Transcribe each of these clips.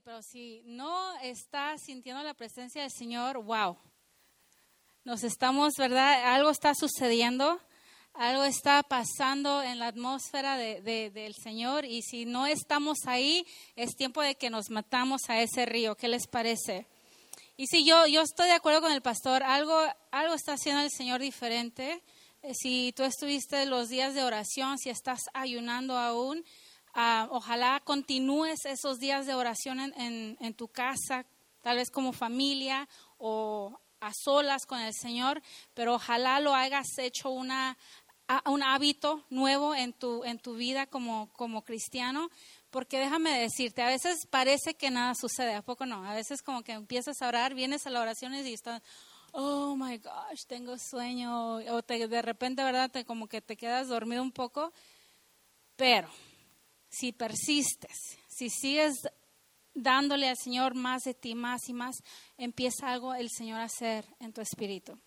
pero si no estás sintiendo la presencia del Señor, wow. Nos estamos, ¿verdad? Algo está sucediendo, algo está pasando en la atmósfera del Señor y si no estamos ahí, es tiempo de que nos matamos a ese río. ¿Qué les parece? Y si yo, yo estoy de acuerdo con el pastor, algo, algo está haciendo el Señor diferente. Eh, si tú estuviste los días de oración, si estás ayunando aún, Ah, ojalá continúes esos días de oración en, tu casa, tal vez como familia o a solas con el Señor, pero ojalá lo hayas hecho una, un hábito nuevo en tu, en tu vida como, como cristiano, porque déjame decirte, a veces parece que nada sucede, ¿a poco no? A veces como que empiezas a orar, vienes a las oraciones y estás, oh my gosh, tengo sueño, o te, de repente, ¿verdad? Como que te quedas dormido un poco, pero si persistes, si sigues dándole al Señor más de ti, más y más, empieza algo el Señor a hacer en tu espíritu.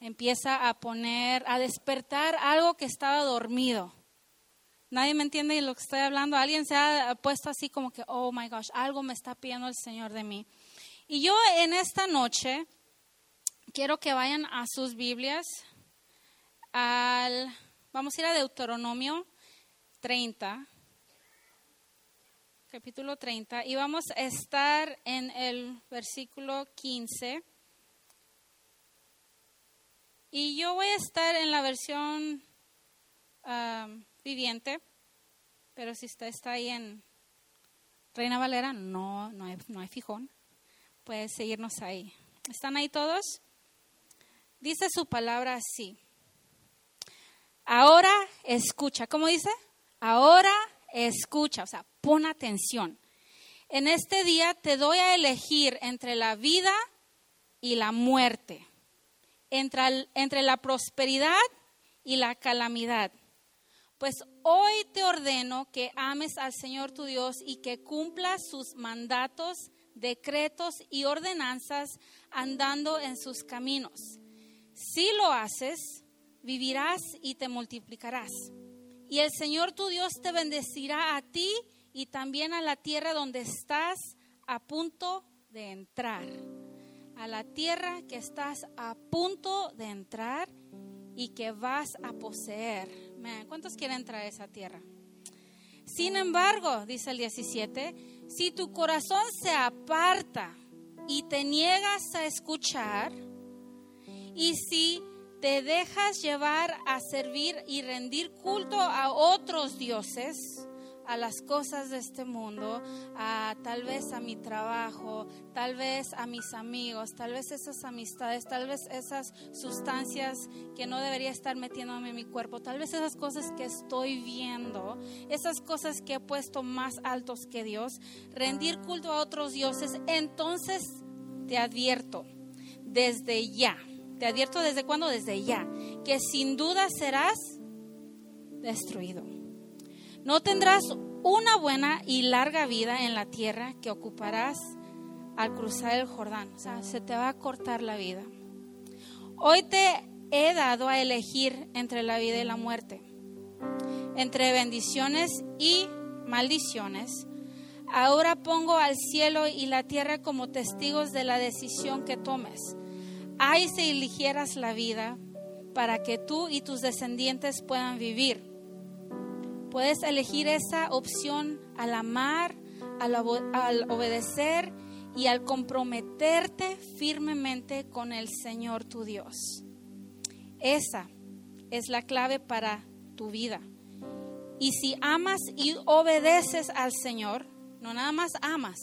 Empieza a poner, a despertar algo que estaba dormido. Nadie me entiende de lo que estoy hablando. Alguien se ha puesto así como que, oh my gosh, algo me está pidiendo el Señor de mí. Y yo en esta noche quiero que vayan a sus Biblias al, vamos a ir a Deuteronomio 30 capítulo 30, y vamos a estar en el versículo 15. Y yo voy a estar en la versión viviente, pero si usted está ahí en Reina Valera, no, no hay, no hay fijón. Puede seguirnos ahí. ¿Están ahí todos? Dice su palabra así. Ahora escucha. ¿Cómo dice? Ahora escucha, o sea, pon atención. En este día te doy a elegir entre la vida y la muerte, entre, entre la prosperidad y la calamidad. Pues hoy te ordeno que ames al Señor tu Dios y que cumplas sus mandatos, decretos y ordenanzas andando en sus caminos. Si lo haces, vivirás y te multiplicarás. Y el Señor tu Dios te bendecirá a ti y también a la tierra donde estás a punto de entrar. A la tierra que estás a punto de entrar y que vas a poseer. ¿Cuántos quieren entrar a esa tierra? Sin embargo, dice el 17, si tu corazón se aparta y te niegas a escuchar, y si te dejas llevar a servir y rendir culto a otros dioses, a las cosas de este mundo, a tal vez a mi trabajo, tal vez a mis amigos, tal vez esas amistades, tal vez esas sustancias que no debería estar metiéndome en mi cuerpo, tal vez esas cosas que estoy viendo, esas cosas que he puesto más altos que Dios, rendir culto a otros dioses, entonces te advierto desde ya te advierto desde cuándo, desde ya, que sin duda serás destruido. No tendrás una buena y larga vida en la tierra que ocuparás al cruzar el Jordán. O sea, se te va a cortar la vida. Hoy te he dado a elegir entre la vida y la muerte, entre bendiciones y maldiciones. Ahora pongo al cielo y la tierra como testigos de la decisión que tomes. Ay, si eligieras la vida para que tú y tus descendientes puedan vivir. Puedes elegir esa opción al amar, al, obedecer y al comprometerte firmemente con el Señor tu Dios. Esa es la clave para tu vida. Y si amas y obedeces al Señor, no nada más amas,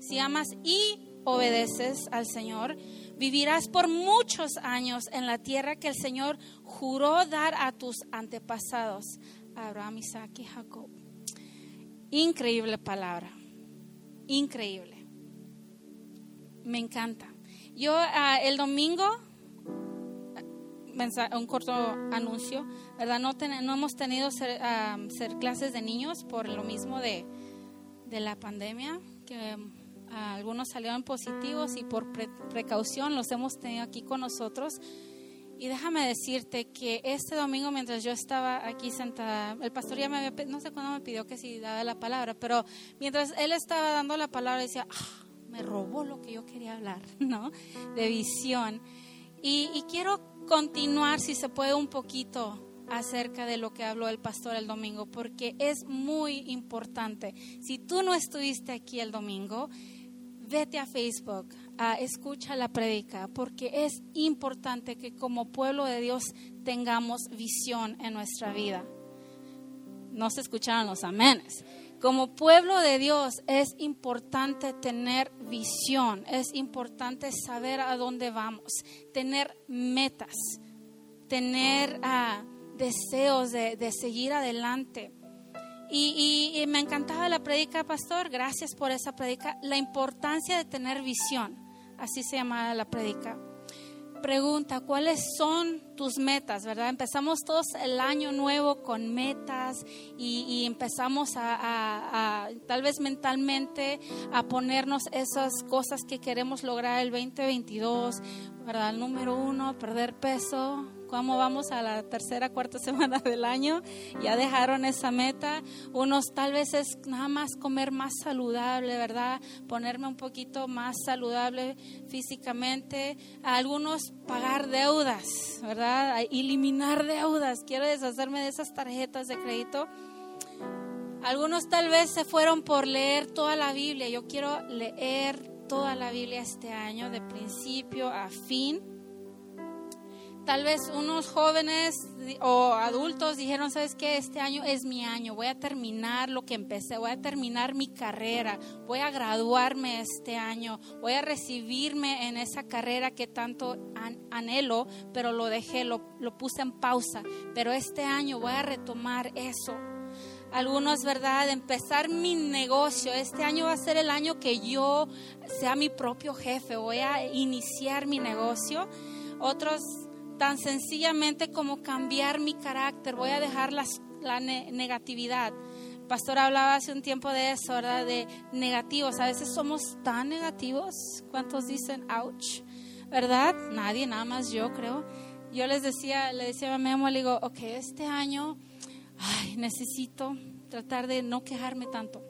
si amas y obedeces al Señor, Vivirás por muchos años en la tierra que el Señor juró dar a tus antepasados, Abraham, Isaac y Jacob. Increíble palabra, increíble. Me encanta. Yo ah, el domingo, un corto anuncio, ¿verdad? No, no hemos tenido ser, ah, ser, clases de niños por lo mismo de, de la pandemia, que algunos salieron positivos y por precaución los hemos tenido aquí con nosotros. Y déjame decirte que este domingo, mientras yo estaba aquí sentada, el pastor ya me había, no sé cuándo me pidió que si daba la palabra, pero mientras él estaba dando la palabra, decía, ah, me robó lo que yo quería hablar, ¿no? De visión. Y, y quiero continuar, si se puede, un poquito acerca de lo que habló el pastor el domingo, porque es muy importante. Si tú no estuviste aquí el domingo, vete a Facebook, escucha la predica, porque es importante que como pueblo de Dios tengamos visión en nuestra vida. No se escucharon los amenes. Como pueblo de Dios es importante tener visión, es importante saber a dónde vamos, tener metas, tener ah, deseos de, de seguir adelante. Y, me encantaba la predica, pastor. Gracias por esa predica. La importancia de tener visión. Así se llamaba la predica. Pregunta, ¿cuáles son tus metas? ¿Verdad? Empezamos todos el año nuevo con metas y, empezamos a, a, tal vez mentalmente, a ponernos esas cosas que queremos lograr el 2022. ¿Verdad? Número uno, perder peso cómo vamos a la tercera, cuarta semana del año, ya dejaron esa meta. Unos tal vez es nada más comer más saludable, ¿verdad? Ponerme un poquito más saludable físicamente. algunos pagar deudas, ¿verdad? eliminar deudas. Quiero deshacerme de esas tarjetas de crédito. Algunos tal vez se fueron por leer toda la Biblia. Yo quiero leer toda la Biblia este año, de principio a fin Tal vez unos jóvenes o adultos dijeron, ¿sabes qué? Este año es mi año, voy a terminar lo que empecé, voy a terminar mi carrera, voy a graduarme este año, voy a recibirme en esa carrera que tanto anhelo, pero lo dejé, lo, lo puse en pausa. Pero este año voy a retomar eso. Algunos, ¿verdad? Empezar mi negocio. Este año va a ser el año que yo sea mi propio jefe, voy a iniciar mi negocio. Otros tan sencillamente como cambiar mi carácter, voy a dejar la negatividad. pastor hablaba hace un tiempo de eso, ¿verdad? De negativos. A veces somos tan negativos. ¿Cuántos dicen ouch? ¿Verdad? Nadie, nada más yo creo. Yo les decía, le decía a Memo, le digo, ok, este año, necesito tratar de no quejarme tanto.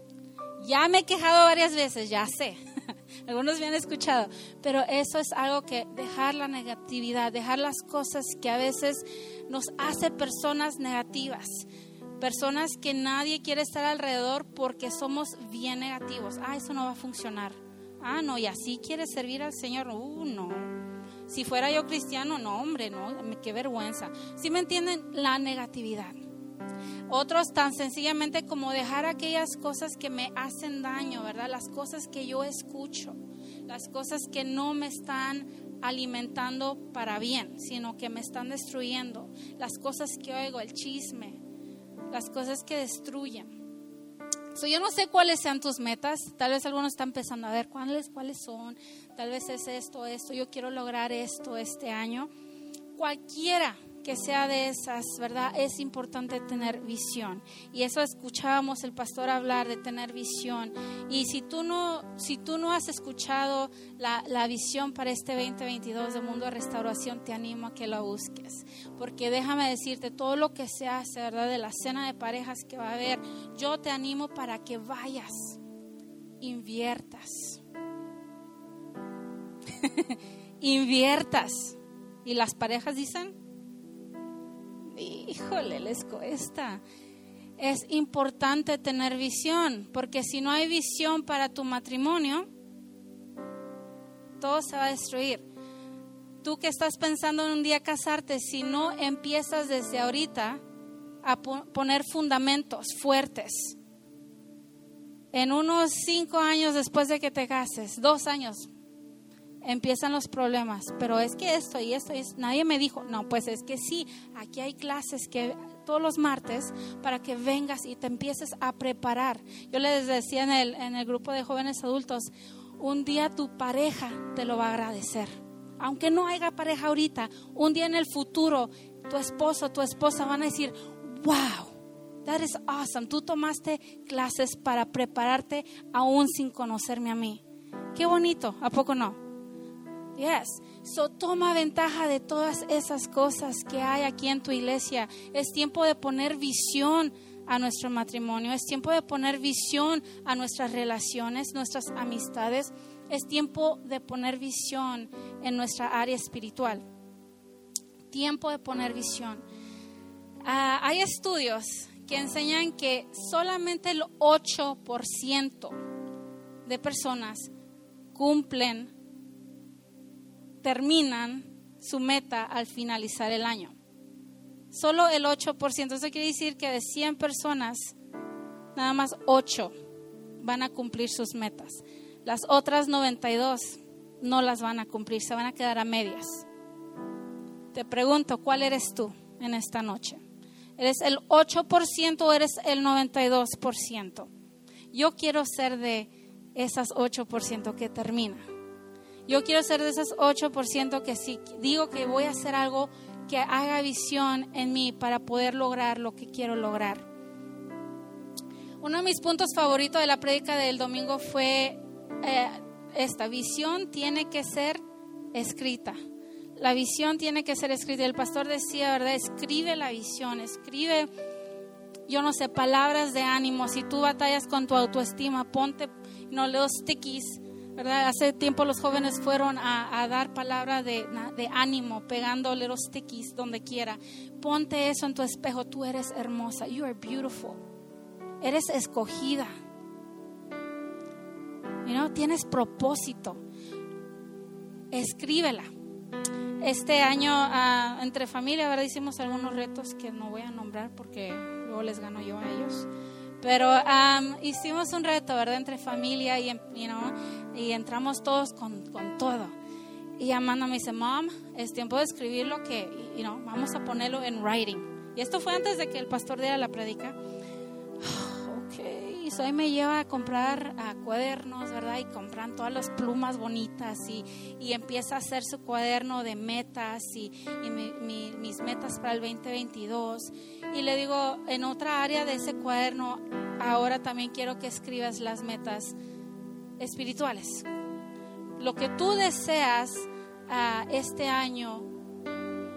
Ya me he quejado varias veces, ya sé. Algunos me han escuchado, pero eso es algo que dejar la negatividad, dejar las cosas que a veces nos hace personas negativas, personas que nadie quiere estar alrededor porque somos bien negativos. Ah, eso no va a funcionar. Ah, no, y así quiere servir al Señor. Uh, no. Si fuera yo cristiano, no, hombre, no, qué vergüenza. Si me entienden? La negatividad. Otros tan sencillamente como dejar aquellas cosas que me hacen daño, ¿verdad? Las cosas que yo escucho, las cosas que no me están alimentando para bien, sino que me están destruyendo, las cosas que oigo, el chisme, las cosas que destruyen. yo no sé cuáles sean tus metas, tal vez algunos están empezando a ver cuáles, cuáles son, tal vez es esto, esto, yo quiero lograr esto este año. Cualquiera que sea de esas, ¿verdad? Es importante tener visión. Y eso escuchábamos el pastor hablar de tener visión. Y si tú no, si tú no has escuchado la, la visión para este 2022 de Mundo de Restauración, te animo a que lo busques. Porque déjame decirte, todo lo que se hace, ¿verdad? De la cena de parejas que va a haber, yo te animo para que vayas, inviertas. inviertas. Y las parejas dicen, híjole, les cuesta. Es importante tener visión, porque si no hay visión para tu matrimonio, todo se va a destruir. Tú que estás pensando en un día casarte, si no empiezas desde ahorita a poner fundamentos fuertes, en unos cinco años después de que te cases, dos años, empiezan los problemas, pero es que esto y esto, y nadie me dijo, no, pues es que sí, aquí hay clases que todos los martes para que vengas y te empieces a preparar. Yo les decía en el, en el grupo de jóvenes adultos, un día tu pareja te lo va a agradecer. Aunque no haya pareja ahorita, un día en el futuro, tu esposo, tu esposa van a decir, wow, that is awesome. Tú tomaste clases para prepararte aún sin conocerme a mí. Qué bonito, ¿a poco no? Yes. So toma ventaja de todas esas cosas que hay aquí en tu iglesia. Es tiempo de poner visión a nuestro matrimonio. Es tiempo de poner visión a nuestras relaciones, nuestras amistades. Es tiempo de poner visión en nuestra área espiritual. Tiempo de poner visión. Ah, hay estudios que enseñan que solamente el 8% de personas cumplen, terminan su meta al finalizar el año. Solo el 8%. Eso quiere decir que de 100 personas, nada más 8 van a cumplir sus metas. Las otras 92 no las van a cumplir, se van a quedar a medias. Te pregunto, ¿cuál eres tú en esta noche? ¿Eres el 8% o eres el 92%? Yo quiero ser de esas 8% que termina. Yo quiero ser de esas 8% que si digo que voy a hacer algo que haga visión en mí para poder lograr lo que quiero lograr. Uno de mis puntos favoritos de la prédica del domingo fue eh, esta, visión tiene que ser escrita. La visión tiene que ser escrita. El pastor decía, ¿verdad? Escribe la visión, escribe, yo no sé, palabras de ánimo. Si tú batallas con tu autoestima, ponte, no, los stickies Hace tiempo los jóvenes fueron a, dar palabra de, ánimo, pegando los stickies donde quiera. Ponte eso en tu espejo. Tú eres hermosa. You are beautiful. Eres escogida. You tienes propósito. Escríbela. Este año ah, entre familia, ¿verdad? Hicimos algunos retos que no voy a nombrar porque luego les gano yo a ellos. Pero hicimos un reto, ¿verdad? Entre familia y, y entramos todos con, con, todo. Y Amanda me dice, Mom, es tiempo de escribir lo que, you know, vamos a ponerlo en writing. Y esto fue antes de que el pastor diera la predica y hoy me lleva a comprar cuadernos, ¿verdad? Y compran todas las plumas bonitas y, y empieza a hacer su cuaderno de metas y, mis metas para el 2022. Y le digo, en otra área de ese cuaderno, ahora también quiero que escribas las metas espirituales. Lo que tú deseas uh, este año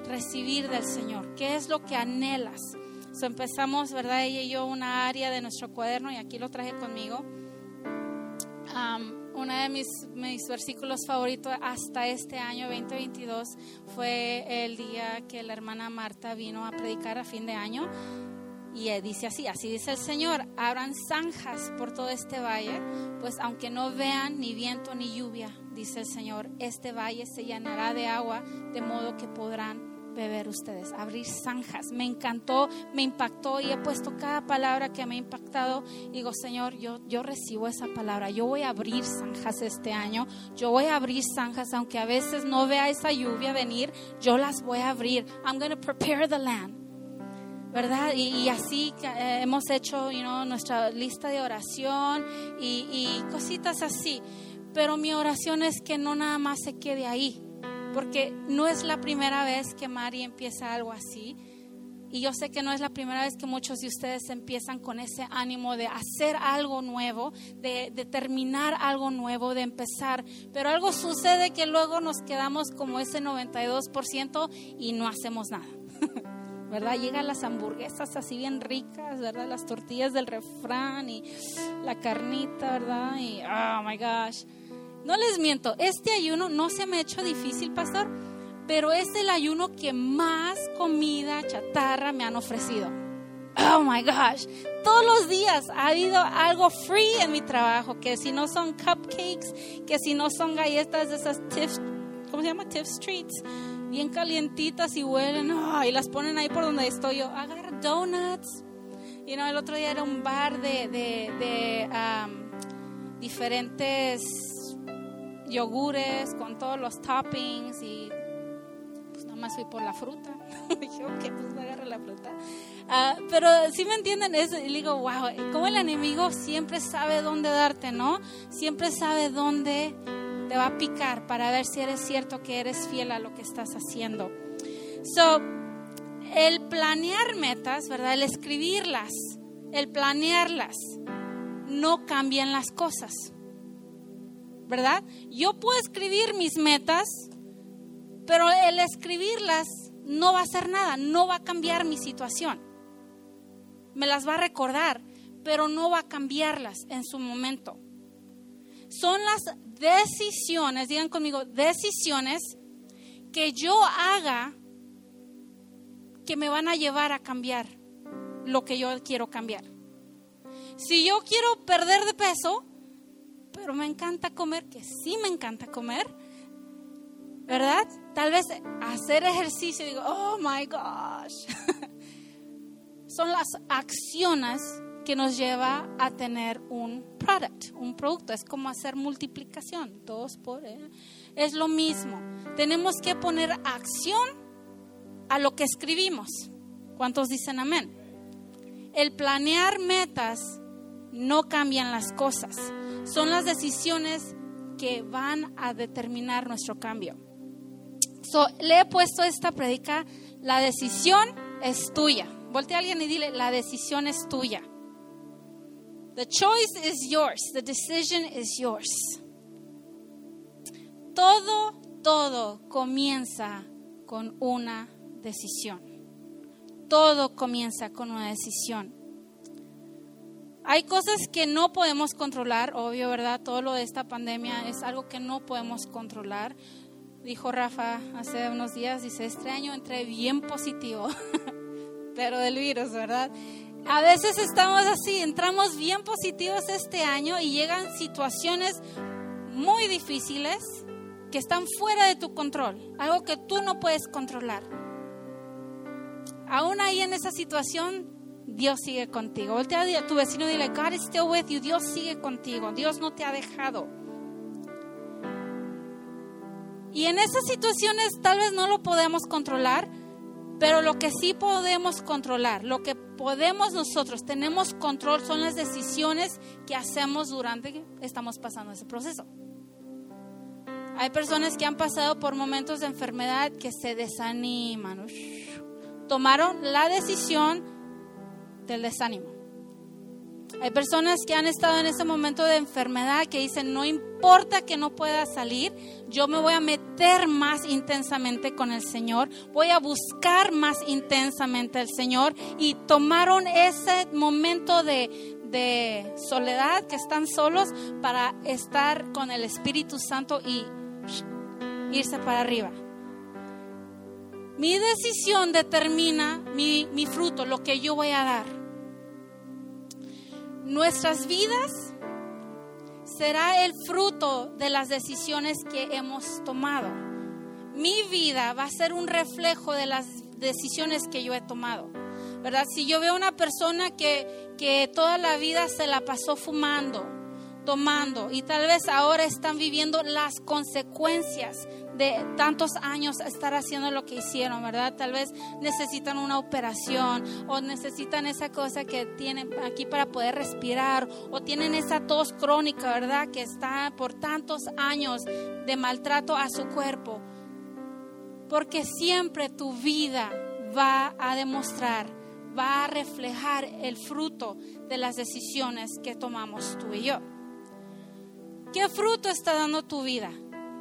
recibir del Señor, ¿qué es lo que anhelas? empezamos, ¿verdad? Ella y yo una área de nuestro cuaderno y aquí lo traje conmigo. uno de mis, mis, versículos favoritos hasta este año 2022 fue el día que la hermana Marta vino a predicar a fin de año. Y dice así, así dice el Señor, abran zanjas por todo este valle, pues aunque no vean ni viento ni lluvia, dice el Señor, este valle se llenará de agua, de modo que podrán beber ustedes, abrir zanjas. Me encantó, me impactó y he puesto cada palabra que me ha impactado. Digo, Señor, yo, yo recibo esa palabra. Yo voy a abrir zanjas este año. Yo voy a abrir zanjas, aunque a veces no vea esa lluvia venir, yo las voy a abrir. I'm going to prepare the land. ¿Verdad? Y, así eh, hemos hecho you know, nuestra lista de oración y, y, cositas así. Pero mi oración es que no nada más se quede ahí, porque no es la primera vez que Mari empieza algo así. Y yo sé que no es la primera vez que muchos de ustedes empiezan con ese ánimo de hacer algo nuevo, de, terminar algo nuevo, de empezar. Pero algo sucede que luego nos quedamos como ese 92% y no hacemos nada. ¿Verdad? Llegan las hamburguesas así bien ricas, ¿verdad? Las tortillas del refrán y la carnita, ¿verdad? Y, oh my gosh. No les miento, este ayuno no se me ha hecho difícil, pastor, pero es el ayuno que más comida chatarra me han ofrecido. Oh my gosh, todos los días ha habido algo free en mi trabajo, que si no son cupcakes, que si no son galletas de esas Tiff, ¿cómo se llama? Tiff Streets, bien calientitas y huelen, y las ponen ahí por donde estoy yo. Agarra donuts. Y no, el otro día era un bar de, de, um, diferentes yogures con todos los toppings y pues nada más fui por la fruta. Dije, ok, pues me agarré la fruta. Ah, pero si me entienden, es, y digo, wow, como el enemigo siempre sabe dónde darte, ¿no? Siempre sabe dónde te va a picar para ver si eres cierto que eres fiel a lo que estás haciendo. So, el planear metas, ¿verdad? El escribirlas, el planearlas, no cambian las cosas ¿verdad? Yo puedo escribir mis metas, pero el escribirlas no va a hacer nada, no va a cambiar mi situación. Me las va a recordar, pero no va a cambiarlas en su momento. Son las decisiones, digan conmigo, decisiones que yo haga que me van a llevar a cambiar lo que yo quiero cambiar. Si yo quiero perder de peso, pero me encanta comer, que sí me encanta comer, ¿verdad? Tal vez hacer ejercicio, digo, oh my gosh. Son las acciones que nos lleva a tener un product, un producto. Es como hacer multiplicación, dos por... ¿eh? Es lo mismo. Tenemos que poner acción a lo que escribimos. ¿Cuántos dicen amén? El planear metas no cambian las cosas. Son las decisiones que van a determinar nuestro cambio. le he puesto esta predica, la decisión es tuya. Voltea a alguien y dile, la decisión es tuya. The choice is yours. The decision is yours. Todo, todo comienza con una decisión. Todo comienza con una decisión. Hay cosas que no podemos controlar, obvio, ¿verdad? Todo lo de esta pandemia es algo que no podemos controlar. Dijo Rafa hace unos días, dice, este año entré bien positivo, pero del virus, ¿verdad? A veces estamos así, entramos bien positivos este año y llegan situaciones muy difíciles que están fuera de tu control, algo que tú no puedes controlar. Aún ahí en esa situación, Dios sigue contigo. Voltea a tu vecino y dile, God is still with you. Dios sigue contigo. Dios no te ha dejado. Y en esas situaciones tal vez no lo podemos controlar, pero lo que sí podemos controlar, lo que podemos nosotros, tenemos control, son las decisiones que hacemos durante que estamos pasando ese proceso. Hay personas que han pasado por momentos de enfermedad que se desaniman. Tomaron la decisión del desánimo. Hay personas que han estado en ese momento de enfermedad que dicen, no importa que no pueda salir, yo me voy a meter más intensamente con el Señor, voy a buscar más intensamente al Señor y tomaron ese momento de, de soledad, que están solos, para estar con el Espíritu Santo y irse para arriba. Mi decisión determina mi, mi fruto, lo que yo voy a dar. Nuestras vidas será el fruto de las decisiones que hemos tomado. Mi vida va a ser un reflejo de las decisiones que yo he tomado. ¿Verdad? Si yo veo una persona que, que toda la vida se la pasó fumando, tomando y tal vez ahora están viviendo las consecuencias de tantos años estar haciendo lo que hicieron, ¿verdad? Tal vez necesitan una operación o necesitan esa cosa que tienen aquí para poder respirar o tienen esa tos crónica, ¿verdad? Que está por tantos años de maltrato a su cuerpo. Porque siempre tu vida va a demostrar, va a reflejar el fruto de las decisiones que tomamos tú y yo. ¿Qué fruto está dando tu vida?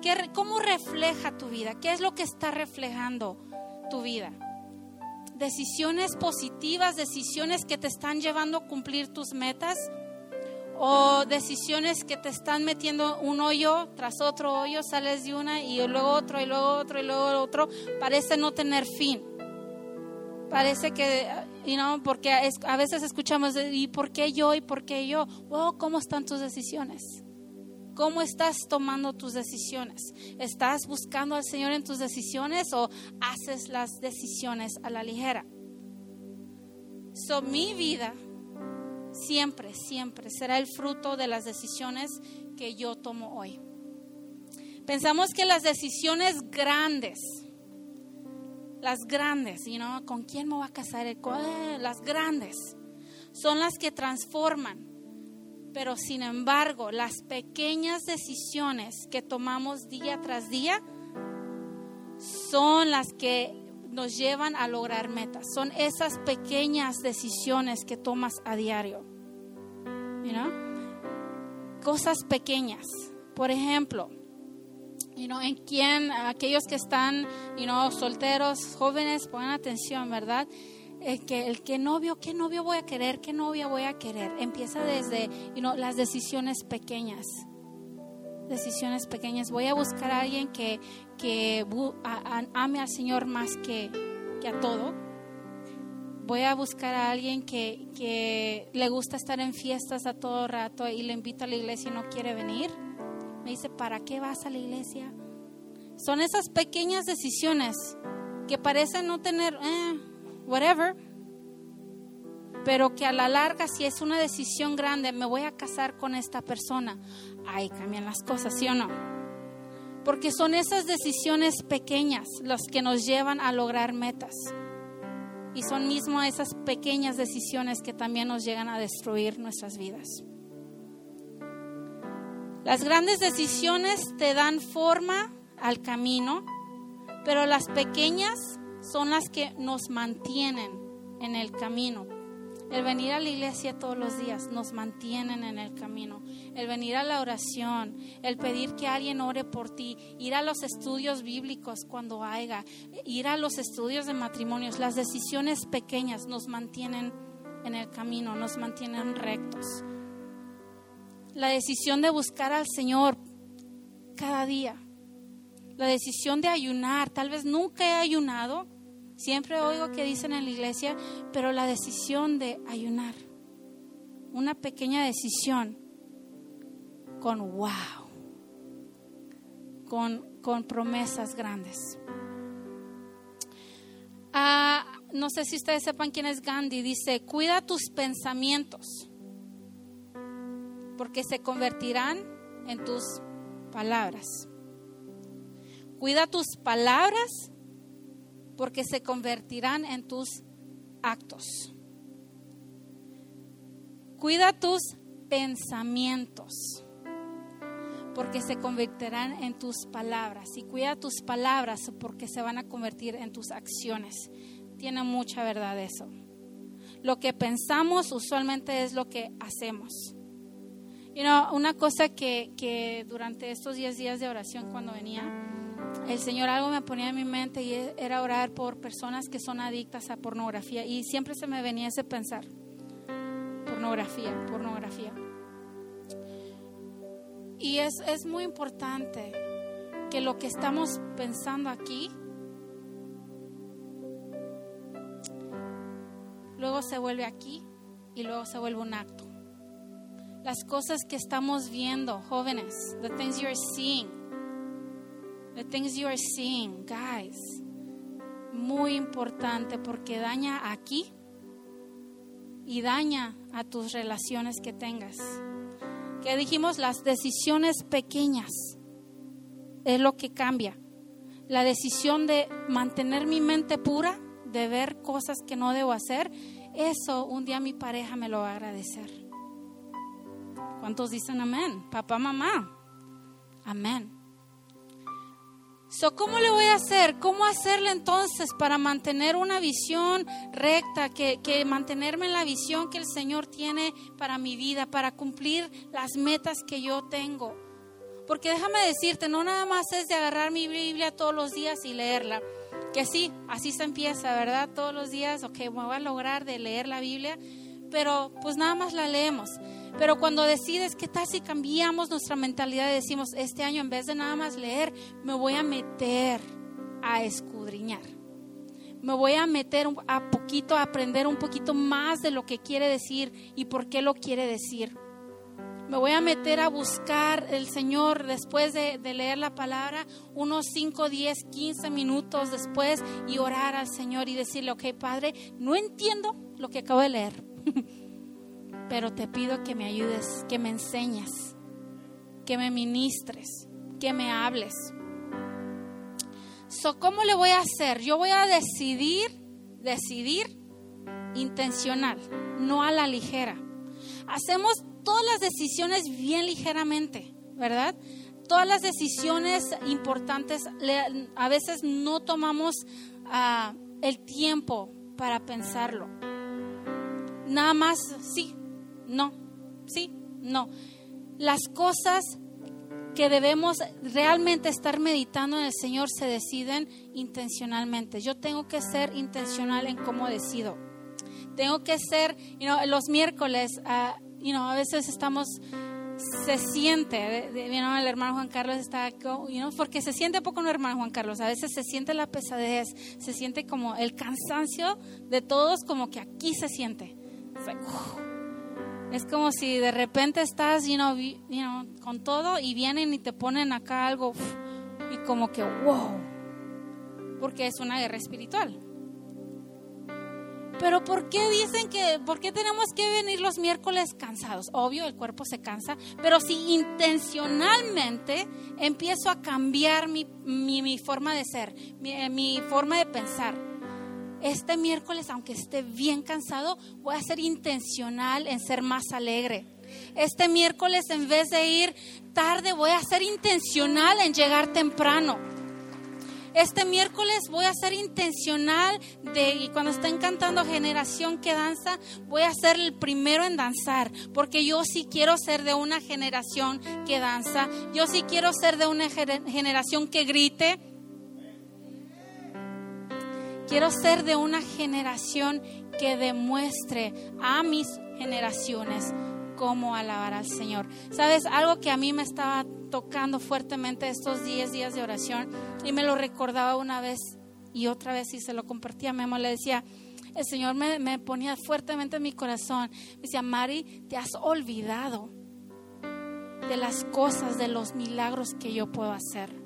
¿Qué, ¿Cómo refleja tu vida? ¿Qué es lo que está reflejando tu vida? Decisiones positivas, decisiones que te están llevando a cumplir tus metas o decisiones que te están metiendo un hoyo tras otro hoyo, sales de una y luego otro y luego otro y luego otro, parece no tener fin. Parece que, you know, porque a veces escuchamos, ¿y por qué yo? ¿Y por qué yo? Oh, ¿cómo están tus decisiones? ¿Cómo estás tomando tus decisiones? ¿Estás buscando al Señor en tus decisiones o haces las decisiones a la ligera? So, mi vida siempre, siempre será el fruto de las decisiones que yo tomo hoy. Pensamos que las decisiones grandes, las grandes, you know, ¿con quién me voy a casar? Las grandes son las que transforman pero sin embargo las pequeñas decisiones que tomamos día tras día son las que nos llevan a lograr metas. Son esas pequeñas decisiones que tomas a diario. Cosas pequeñas. Por ejemplo, you know, en quién, aquellos que están solteros, jóvenes, pongan atención, ¿verdad? El que, el que novio, ¿qué novio voy a querer? ¿Qué novia voy a querer? Empieza desde you know, las decisiones pequeñas. Decisiones pequeñas. Voy a buscar a alguien que, que ame al Señor más que, que a todo. Voy a buscar a alguien que, que le gusta estar en fiestas a todo rato y le invito a la iglesia y no quiere venir me dice, ¿para qué vas a la iglesia? Son esas pequeñas decisiones que parecen no tener, eh, whatever, pero que a la larga, si es una decisión grande, me voy a casar con esta persona, ahí cambian las cosas, ¿sí o no? Porque son esas decisiones pequeñas las que nos llevan a lograr metas. Y son mismo esas pequeñas decisiones que también nos llegan a destruir nuestras vidas. Las grandes decisiones te dan forma al camino, pero las pequeñas son las que nos mantienen en el camino. El venir a la iglesia todos los días nos mantienen en el camino. El venir a la oración, el pedir que alguien ore por ti, ir a los estudios bíblicos cuando haya, ir a los estudios de matrimonios, las decisiones pequeñas nos mantienen en el camino, nos mantienen rectos la decisión de buscar al Señor cada día, la decisión de ayunar, tal vez nunca he ayunado, siempre oigo que dicen en la iglesia, pero la decisión de ayunar, una pequeña decisión con wow, con, con promesas grandes. Ah, no sé si ustedes sepan quién es Gandhi, dice, cuida tus pensamientos porque se convertirán en tus palabras. Cuida tus palabras porque se convertirán en tus actos. Cuida tus pensamientos porque se convertirán en tus palabras. Y cuida tus palabras porque se van a convertir en tus acciones. Tiene mucha verdad eso. Lo que pensamos usualmente es lo que hacemos. You una cosa que, que durante estos 10 días de oración cuando venía, el Señor algo me ponía en mi mente y era orar por personas que son adictas a pornografía. Y siempre se me venía ese pensar, pornografía, pornografía. Y es, es muy importante que lo que estamos pensando aquí, luego se vuelve aquí y luego se vuelve un acto las cosas que estamos viendo, jóvenes, the things you are seeing, the things you are seeing, guys, muy importante porque daña aquí y daña a tus relaciones que tengas. Que dijimos, las decisiones pequeñas es lo que cambia. La decisión de mantener mi mente pura, de ver cosas que no debo hacer, eso un día mi pareja me lo va a agradecer. ¿Cuántos dicen amén? Papá, mamá. Amén. ¿Cómo le voy a hacer? ¿Cómo hacerle entonces para mantener una visión recta, que, que, mantenerme en la visión que el Señor tiene para mi vida, para cumplir las metas que yo tengo? Porque déjame decirte, no nada más es de agarrar mi Biblia todos los días y leerla, que sí, así se empieza, ¿verdad? Todos los días, ok, me voy a lograr de leer la Biblia, pero pues nada más la leemos. Pero cuando decides, ¿qué tal si cambiamos nuestra mentalidad y decimos, este año en vez de nada más leer, me voy a meter a escudriñar? Me voy a meter a poquito, a aprender un poquito más de lo que quiere decir y por qué lo quiere decir. Me voy a meter a buscar el Señor después de, de leer la palabra, unos 5, 10, 15 minutos después y orar al Señor y decirle, ok, Padre, no entiendo lo que acabo de leer pero te pido que me ayudes, que me enseñes, que me ministres, que me hables. So, ¿Cómo le voy a hacer? Yo voy a decidir, decidir intencional, no a la ligera. Hacemos todas las decisiones bien ligeramente, ¿verdad? Todas las decisiones importantes, a veces no tomamos ah, el tiempo para pensarlo. Nada más, sí, no, sí, no. Las cosas que debemos realmente estar meditando en el Señor se deciden intencionalmente. Yo tengo que ser intencional en cómo decido. Tengo que ser, you know, los miércoles, uh, you know, a veces estamos se siente, el hermano Juan Carlos está, porque se siente poco no hermano Juan Carlos, a veces se siente la pesadez, se siente como el cansancio de todos, como que aquí se siente. Es como si de repente estás, you know, con todo y vienen y te ponen acá algo y como que, wow, porque es una guerra espiritual. Pero ¿por qué dicen que, por qué tenemos que venir los miércoles cansados? Obvio, el cuerpo se cansa, pero si intencionalmente empiezo a cambiar mi, mi, forma de ser, mi, mi forma de pensar, este miércoles, aunque esté bien cansado, voy a ser intencional en ser más alegre. Este miércoles, en vez de ir tarde, voy a ser intencional en llegar temprano. Este miércoles voy a ser intencional de, y cuando estén cantando Generación que Danza, voy a ser el primero en danzar, porque yo sí quiero ser de una generación que danza, yo sí quiero ser de una generación que grite. Quiero ser de una generación que demuestre a mis generaciones cómo alabar al Señor. ¿Sabes? Algo que a mí me estaba tocando fuertemente estos 10 días de oración y me lo recordaba una vez y otra vez y se lo compartía a Memo, le decía, el Señor me, me ponía fuertemente en mi corazón. Me decía, Mari, te has olvidado de las cosas, de los milagros que yo puedo hacer.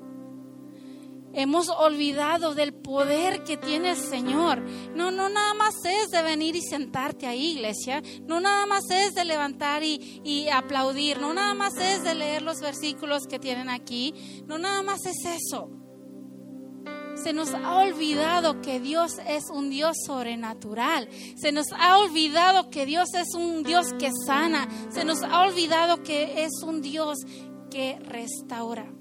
Hemos olvidado del poder que tiene el Señor. No, no nada más es de venir y sentarte ahí, iglesia. No nada más es de levantar y, y, aplaudir. No nada más es de leer los versículos que tienen aquí. No nada más es eso. Se nos ha olvidado que Dios es un Dios sobrenatural. Se nos ha olvidado que Dios es un Dios que sana. Se nos ha olvidado que es un Dios que restaura.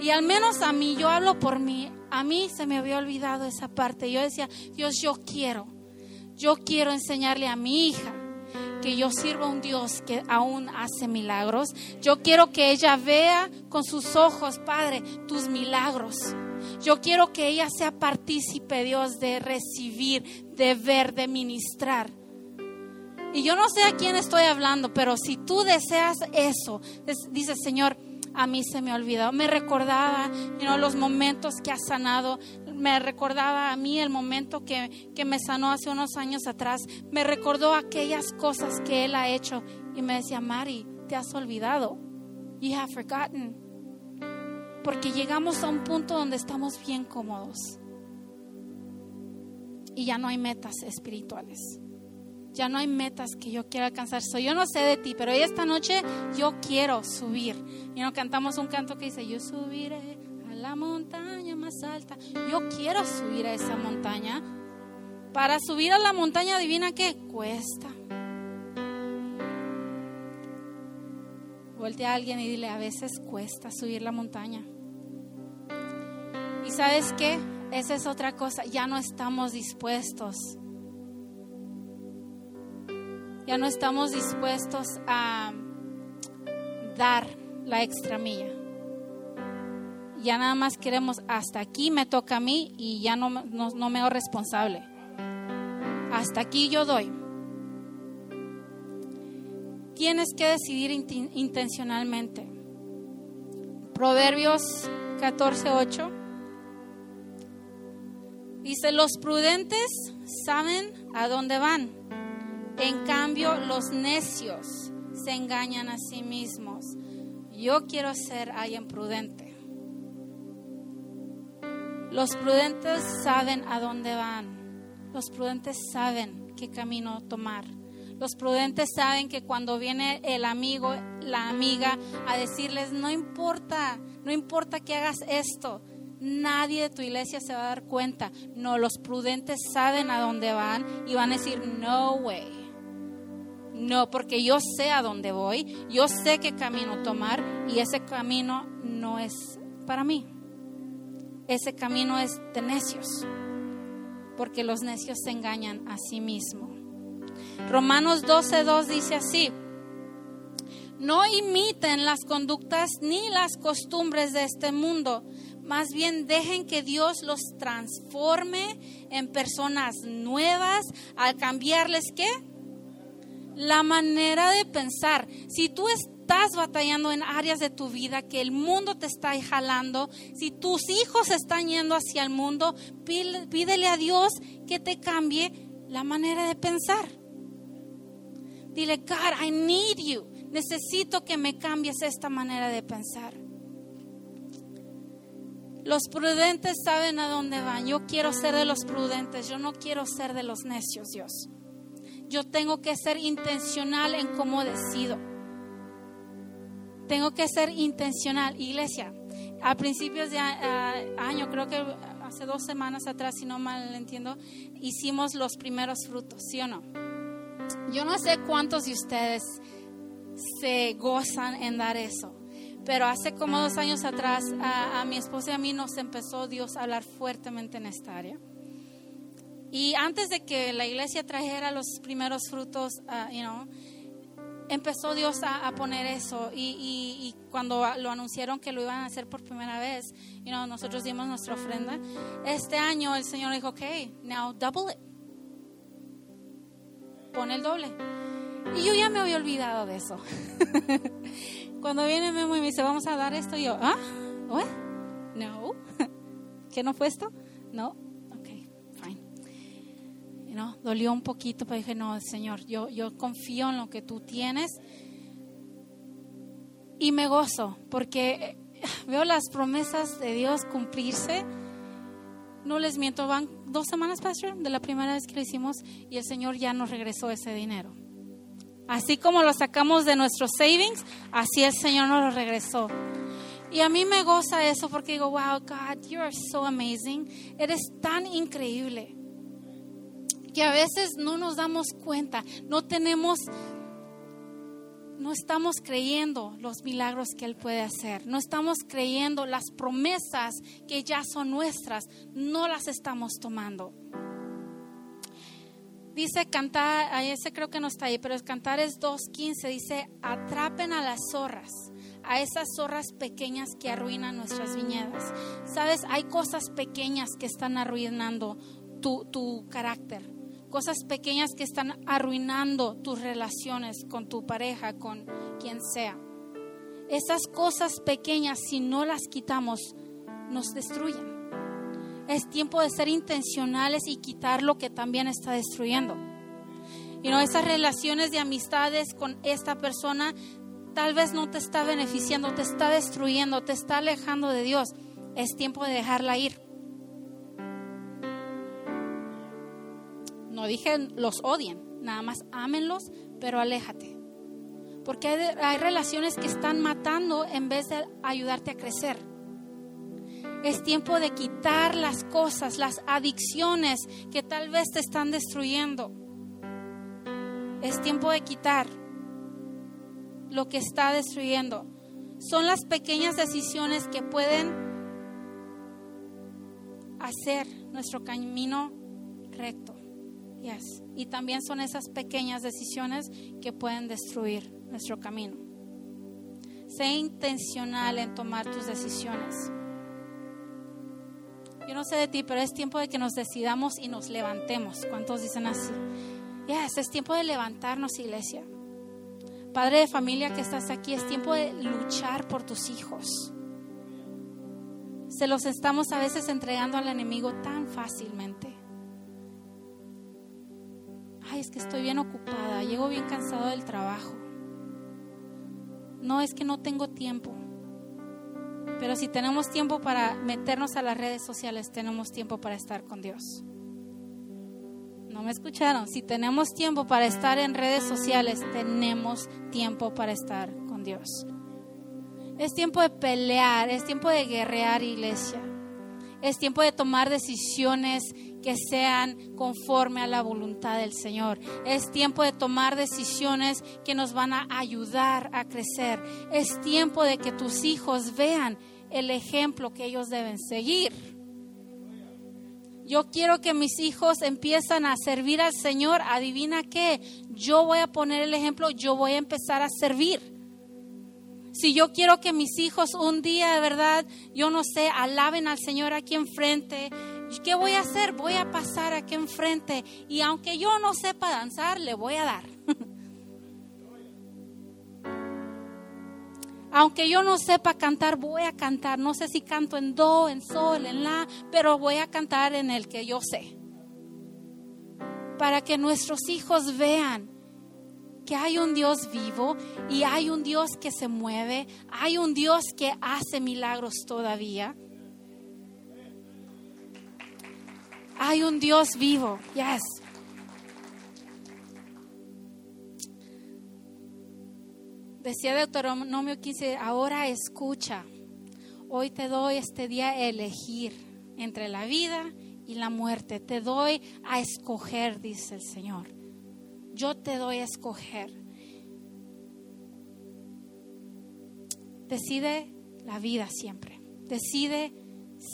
Y al menos a mí, yo hablo por mí, a mí se me había olvidado esa parte. Yo decía, Dios, yo quiero, yo quiero enseñarle a mi hija que yo sirvo a un Dios que aún hace milagros. Yo quiero que ella vea con sus ojos, Padre, tus milagros. Yo quiero que ella sea partícipe, Dios, de recibir, de ver, de ministrar. Y yo no sé a quién estoy hablando, pero si tú deseas eso, dice Señor, a mí se me olvidó. Me recordaba los momentos que ha sanado. Me recordaba a mí el momento que, que me sanó hace unos años atrás. Me recordó aquellas cosas que Él ha hecho. Y me decía, Mari, te has olvidado. You have forgotten. Porque llegamos a un punto donde estamos bien cómodos. Y ya no hay metas espirituales ya no hay metas que yo quiera alcanzar. yo no sé de ti, pero hoy esta noche yo quiero subir. Y nos cantamos un canto que dice, yo subiré a la montaña más alta. Yo quiero subir a esa montaña. Para subir a la montaña, adivina qué, cuesta. Voltea a alguien y dile, a veces cuesta subir la montaña. Y sabes qué, esa es otra cosa, ya no estamos dispuestos ya no estamos dispuestos a dar la extra milla. Ya nada más queremos, hasta aquí me toca a mí y ya no, no, me hago responsable. Hasta aquí yo doy. Tienes que decidir intencionalmente. Proverbios 14:8 dice, los prudentes saben a dónde van en cambio, los necios se engañan a sí mismos. Yo quiero ser alguien prudente. Los prudentes saben a dónde van. Los prudentes saben qué camino tomar. Los prudentes saben que cuando viene el amigo, la amiga, a decirles, no importa, no importa que hagas esto, nadie de tu iglesia se va a dar cuenta. No, los prudentes saben a dónde van y van a decir, no way. No, porque yo sé a dónde voy, yo sé qué camino tomar y ese camino no es para mí. Ese camino es de necios, porque los necios se engañan a sí mismos. Romanos 12:2 dice así: No imiten las conductas ni las costumbres de este mundo. Más bien dejen que Dios los transforme en personas nuevas al cambiarles qué? La manera de pensar. Si tú estás batallando en áreas de tu vida que el mundo te está jalando, si tus hijos están yendo hacia el mundo, pídele a Dios que te cambie la manera de pensar. Dile, God, I need you. Necesito que me cambies esta manera de pensar. Los prudentes saben a dónde van. Yo quiero ser de los prudentes. Yo no quiero ser de los necios, Dios. Yo tengo que ser intencional en cómo decido. Tengo que ser intencional. Iglesia, a principios de año, creo que hace dos semanas atrás, si no mal entiendo, hicimos los primeros frutos, ¿sí o no? Yo no sé cuántos de ustedes se gozan en dar eso, pero hace como dos años atrás a, mi esposa y a mí nos empezó Dios a hablar fuertemente en esta área. Y antes de que la iglesia trajera los primeros frutos, uh, you know, empezó Dios a, poner eso y, cuando lo anunciaron que lo iban a hacer por primera vez, you know, nosotros dimos nuestra ofrenda. Este año el Señor dijo, ok, now double it. Pon el doble. Y yo ya me había olvidado de eso. Cuando viene Memo y me dice, vamos a dar esto, yo, ¿ah? No. ¿Qué no fue esto? No. ¿No? Dolió un poquito, pero dije, no, Señor, yo, yo confío en lo que tú tienes y me gozo porque eh, veo las promesas de Dios cumplirse. No les miento, van dos semanas, Pastor, de la primera vez que lo hicimos y el Señor ya nos regresó ese dinero. Así como lo sacamos de nuestros savings, así el Señor nos lo regresó. Y a mí me goza eso porque digo, wow, God, you are so amazing. Eres tan increíble que a veces no nos damos cuenta, no tenemos, no estamos creyendo los milagros que Él puede hacer, no estamos creyendo las promesas que ya son nuestras, no las estamos tomando. Dice cantar, ese creo que no está ahí, pero es cantar es 2.15, dice, atrapen a las zorras a esas zorras pequeñas que arruinan nuestras viñedas. Sabes, hay cosas pequeñas que están arruinando tu, tu carácter cosas pequeñas que están arruinando tus relaciones con tu pareja, con quien sea. Esas cosas pequeñas, si no las quitamos, nos destruyen. Es tiempo de ser intencionales y quitar lo que también está destruyendo. Y no esas relaciones de amistades con esta persona tal vez no te está beneficiando, te está destruyendo, te está alejando de Dios. Es tiempo de dejarla ir. No dije los odien, nada más ámenlos, pero aléjate. Porque hay, relaciones que están matando en vez de ayudarte a crecer. Es tiempo de quitar las cosas, las adicciones que tal vez te están destruyendo. Es tiempo de quitar lo que está destruyendo. Son las pequeñas decisiones que pueden hacer nuestro camino recto. Y también son esas pequeñas decisiones que pueden destruir nuestro camino. Sé intencional en tomar tus decisiones. Yo no sé de ti, pero es tiempo de que nos decidamos y nos levantemos. ¿Cuántos dicen así? Yes, es tiempo de levantarnos, iglesia. Padre de familia que estás aquí, es tiempo de luchar por tus hijos. Se los estamos a veces entregando al enemigo tan fácilmente ay, es que estoy bien ocupada, llego bien cansado del trabajo. No, es que no tengo tiempo. Pero si tenemos tiempo para meternos a las redes sociales, tenemos tiempo para estar con Dios. ¿No me escucharon? Si tenemos tiempo para estar en redes sociales, tenemos tiempo para estar con Dios. Es tiempo de pelear, es tiempo de guerrear, iglesia. Es tiempo de tomar decisiones que sean conforme a la voluntad del Señor. Es tiempo de tomar decisiones que nos van a ayudar a crecer. Es tiempo de que tus hijos vean el ejemplo que ellos deben seguir. Yo quiero que mis hijos empiezan a servir al Señor. Adivina qué, yo voy a poner el ejemplo, yo voy a empezar a servir. Si yo quiero que mis hijos un día, de verdad, yo no sé, alaben al Señor aquí enfrente, ¿qué voy a hacer? Voy a pasar aquí enfrente y aunque yo no sepa danzar, le voy a dar. aunque yo no sepa cantar, voy a cantar. No sé si canto en do, en sol, en la, pero voy a cantar en el que yo sé. Para que nuestros hijos vean que hay un Dios vivo y hay un Dios que se mueve, hay un Dios que hace milagros todavía. Hay un Dios vivo, yes. Decía Deuteronomio 15, ahora escucha, hoy te doy este día elegir entre la vida y la muerte, te doy a escoger, dice el Señor. Yo te doy a escoger. Decide la vida siempre. Decide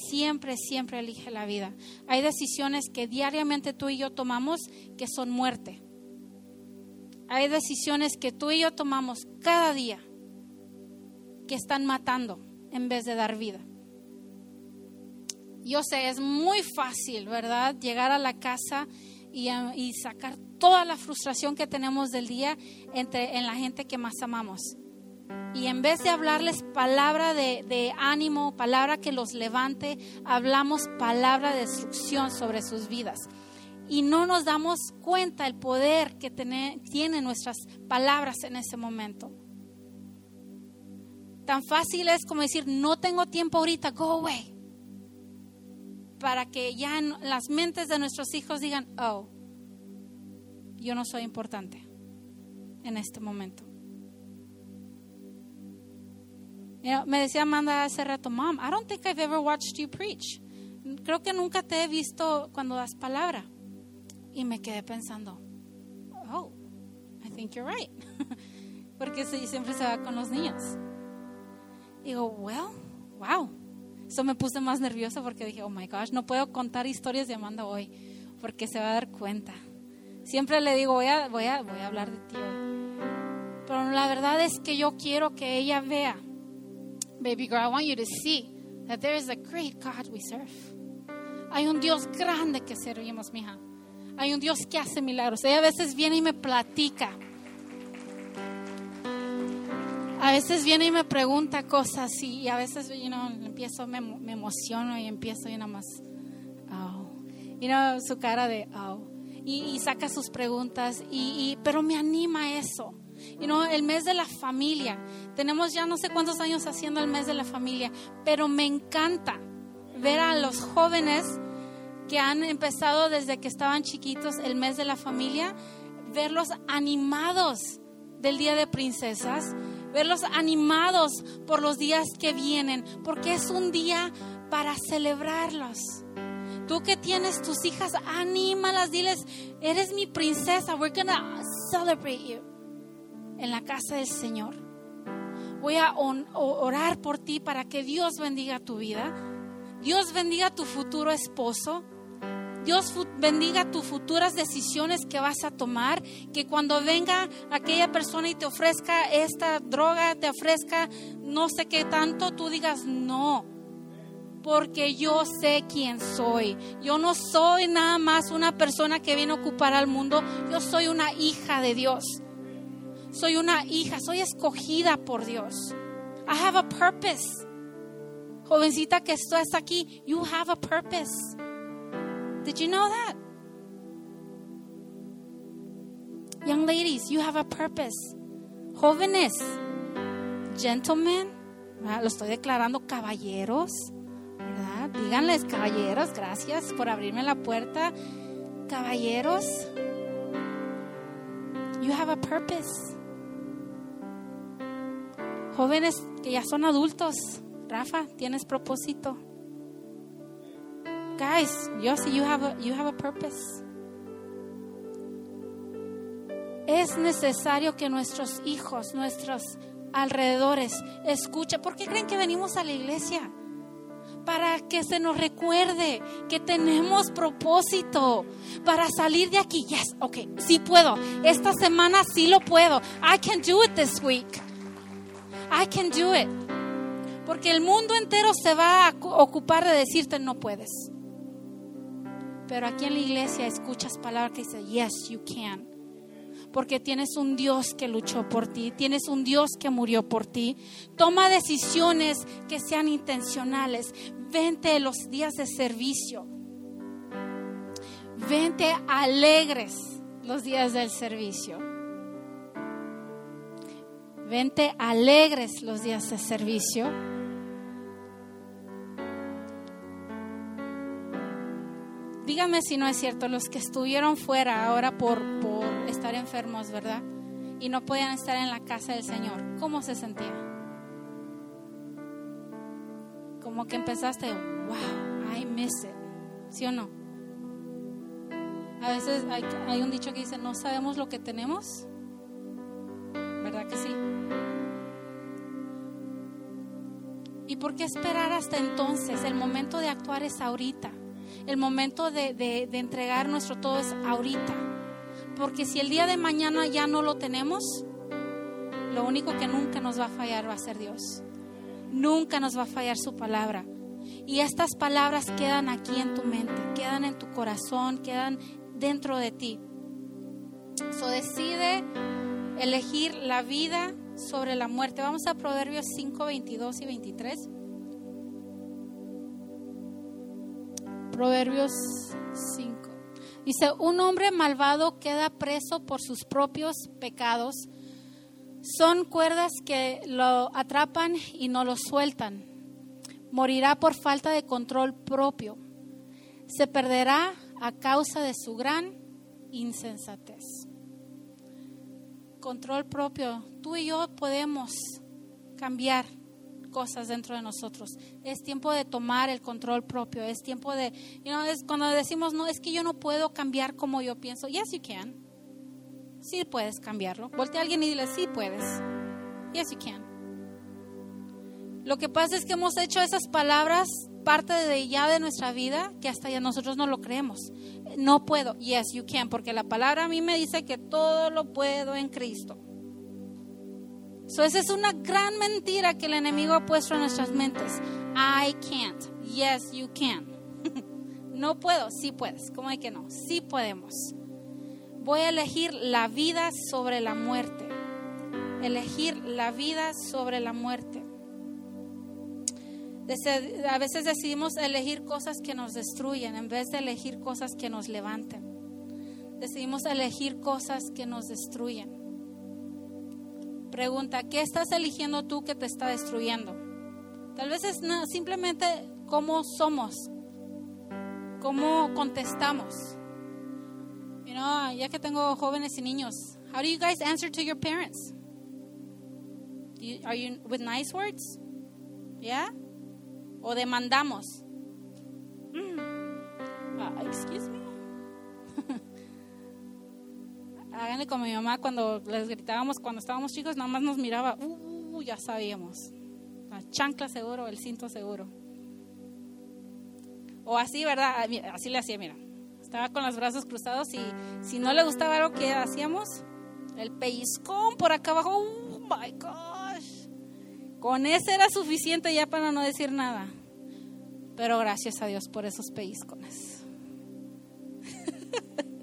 siempre, siempre elige la vida. Hay decisiones que diariamente tú y yo tomamos que son muerte. Hay decisiones que tú y yo tomamos cada día que están matando en vez de dar vida. Yo sé, es muy fácil, ¿verdad? Llegar a la casa y, sacar toda la frustración que tenemos del día entre, en la gente que más amamos. Y en vez de hablarles palabra de, ánimo, palabra que los levante, hablamos palabra de destrucción sobre sus vidas y no nos damos cuenta el poder que tienen nuestras palabras en ese momento. Tan fácil es como decir, no tengo tiempo ahorita, go away. Para que ya las mentes de nuestros hijos digan, oh, yo no soy importante en este momento. Me decía Amanda hace rato, Mom, I don't think I've ever watched you preach. Creo que nunca te he visto cuando das palabra. Y me quedé pensando, oh, I think you're right. Porque siempre se va con los niños. Digo, well, wow. Eso me puse más nerviosa porque dije, oh my gosh, no puedo contar historias de Amanda hoy porque se va a dar cuenta. Siempre le digo, voy a, voy a, voy a hablar de ti. Pero la verdad es que yo quiero que ella vea, baby girl, I want you to see that there is a great God we serve. Hay un Dios grande que servimos, mija. Hay un Dios que hace milagros. Ella a veces viene y me platica. A veces viene y me pregunta cosas y, a veces you know, empiezo, me, me, emociono y empiezo y nada más, oh. You know, su cara de, oh. Y, saca sus preguntas, y, pero me anima eso. You know, el mes de la familia. Tenemos ya no sé cuántos años haciendo el mes de la familia, pero me encanta ver a los jóvenes que han empezado desde que estaban chiquitos el mes de la familia, verlos animados del Día de Princesas, verlos animados por los días que vienen, porque es un día para celebrarlos. Tú que tienes tus hijas, anímalas, diles, eres mi princesa, we're gonna celebrate you en la casa del Señor. Voy a orar por ti para que Dios bendiga tu vida. Dios bendiga tu futuro esposo. Dios bendiga tus futuras decisiones que vas a tomar, que cuando venga aquella persona y te ofrezca esta droga, te ofrezca no sé qué tanto, tú digas no, porque yo sé quién soy. Yo no soy nada más una persona que viene a ocupar al mundo, yo soy una hija de Dios. Soy una hija, soy escogida por Dios. I have a purpose. Jovencita que estás aquí, you have a purpose. Did you know that? Young ladies, you have a purpose. Jóvenes, gentlemen, lo estoy declarando caballeros, ¿verdad? Díganles caballeros, gracias por abrirme la puerta. Caballeros, you have a purpose. Jóvenes que ya son adultos, Rafa, tienes propósito. Guys, yo sí, you have a, you have a purpose. Es necesario que nuestros hijos, nuestros alrededores escuchen. ¿Por qué creen que venimos a la iglesia? Para que se nos recuerde que tenemos propósito para salir de aquí. Yes, ok, sí puedo. Esta semana sí lo puedo. I can do it this week. I can do it. Porque el mundo entero se va a ocupar de decirte no puedes. Pero aquí en la iglesia escuchas palabras que dicen, yes, you can. Porque tienes un Dios que luchó por ti, tienes un Dios que murió por ti. Toma decisiones que sean intencionales. Vente los días de servicio. Vente alegres los días del servicio. Vente alegres los días de servicio. Dígame si no es cierto, los que estuvieron fuera ahora por, por estar enfermos, ¿verdad? Y no podían estar en la casa del Señor, ¿cómo se sentía? Como que empezaste, wow, I miss it, ¿sí o no? A veces hay, hay un dicho que dice, no sabemos lo que tenemos, ¿verdad que sí? ¿Y por qué esperar hasta entonces? El momento de actuar es ahorita. El momento de, entregar nuestro todo es ahorita. Porque si el día de mañana ya no lo tenemos, lo único que nunca nos va a fallar va a ser Dios. Nunca nos va a fallar su palabra. Y estas palabras quedan aquí en tu mente, quedan en tu corazón, quedan dentro de ti. So decide elegir la vida sobre la muerte. Vamos a Proverbios 5, 22 y 23. Proverbios 5. Dice, un hombre malvado queda preso por sus propios pecados. Son cuerdas que lo atrapan y no lo sueltan. Morirá por falta de control propio. Se perderá a causa de su gran insensatez. Control propio. Tú y yo podemos cambiar cosas dentro de nosotros. Es tiempo de tomar el control propio. Es tiempo de, you know, es cuando decimos, no, es que yo no puedo cambiar como yo pienso. Yes, you can. Sí puedes cambiarlo. Voltea a alguien y dile, sí puedes. Yes, you can. Lo que pasa es que hemos hecho esas palabras parte de ya de nuestra vida que hasta ya nosotros no lo creemos. No puedo. Yes, you can. Porque la palabra a mí me dice que todo lo puedo en Cristo. So, esa es una gran mentira que el enemigo ha puesto en nuestras mentes. I can't. Yes, you can. no puedo. Sí puedes. ¿Cómo hay que no? Sí podemos. Voy a elegir la vida sobre la muerte. Elegir la vida sobre la muerte. A veces decidimos elegir cosas que nos destruyen en vez de elegir cosas que nos levanten. Decidimos elegir cosas que nos destruyen. Pregunta, ¿qué estás eligiendo tú que te está destruyendo? Tal vez es simplemente cómo somos, cómo contestamos. You know, ya que tengo jóvenes y niños, how do you guys answer to your parents? are you with nice words? Yeah? O demandamos. Mm. Uh, excuse me. háganle como mi mamá cuando les gritábamos cuando estábamos chicos, nada más nos miraba, uh, ya sabíamos. La chancla seguro, el cinto seguro. O así, ¿verdad? Ah, así le hacía, mira. Estaba con los brazos cruzados y si no le gustaba algo que hacíamos, el pellizcón por acá abajo, oh my gosh. Con ese era suficiente ya para no decir nada. Pero gracias a Dios por esos pellizcones.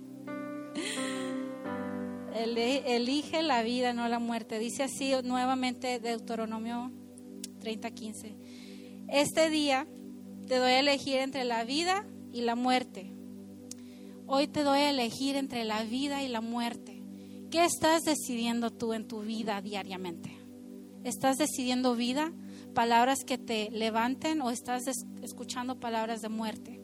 elige la vida, no la muerte. Dice así nuevamente Deuteronomio 30:15. Este día te doy a elegir entre la vida y la muerte. Hoy te doy a elegir entre la vida y la muerte. ¿Qué estás decidiendo tú en tu vida diariamente? ¿Estás decidiendo vida, palabras que te levanten o estás escuchando palabras de muerte?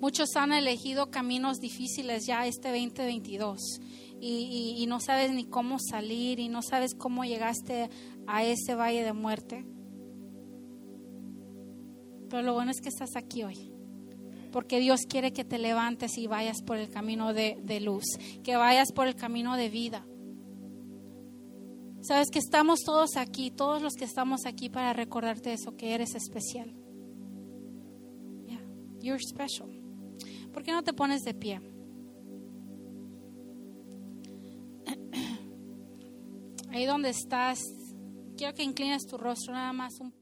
Muchos han elegido caminos difíciles ya este 2022 y, y, no sabes ni cómo salir y no sabes cómo llegaste a ese valle de muerte. Pero lo bueno es que estás aquí hoy. Porque Dios quiere que te levantes y vayas por el camino de luz, que vayas por el camino de vida. Sabes que estamos todos aquí, todos los que estamos aquí para recordarte eso, que eres especial. Yeah, you're special. ¿Por qué no te pones de pie? Ahí donde estás, quiero que inclines tu rostro nada más un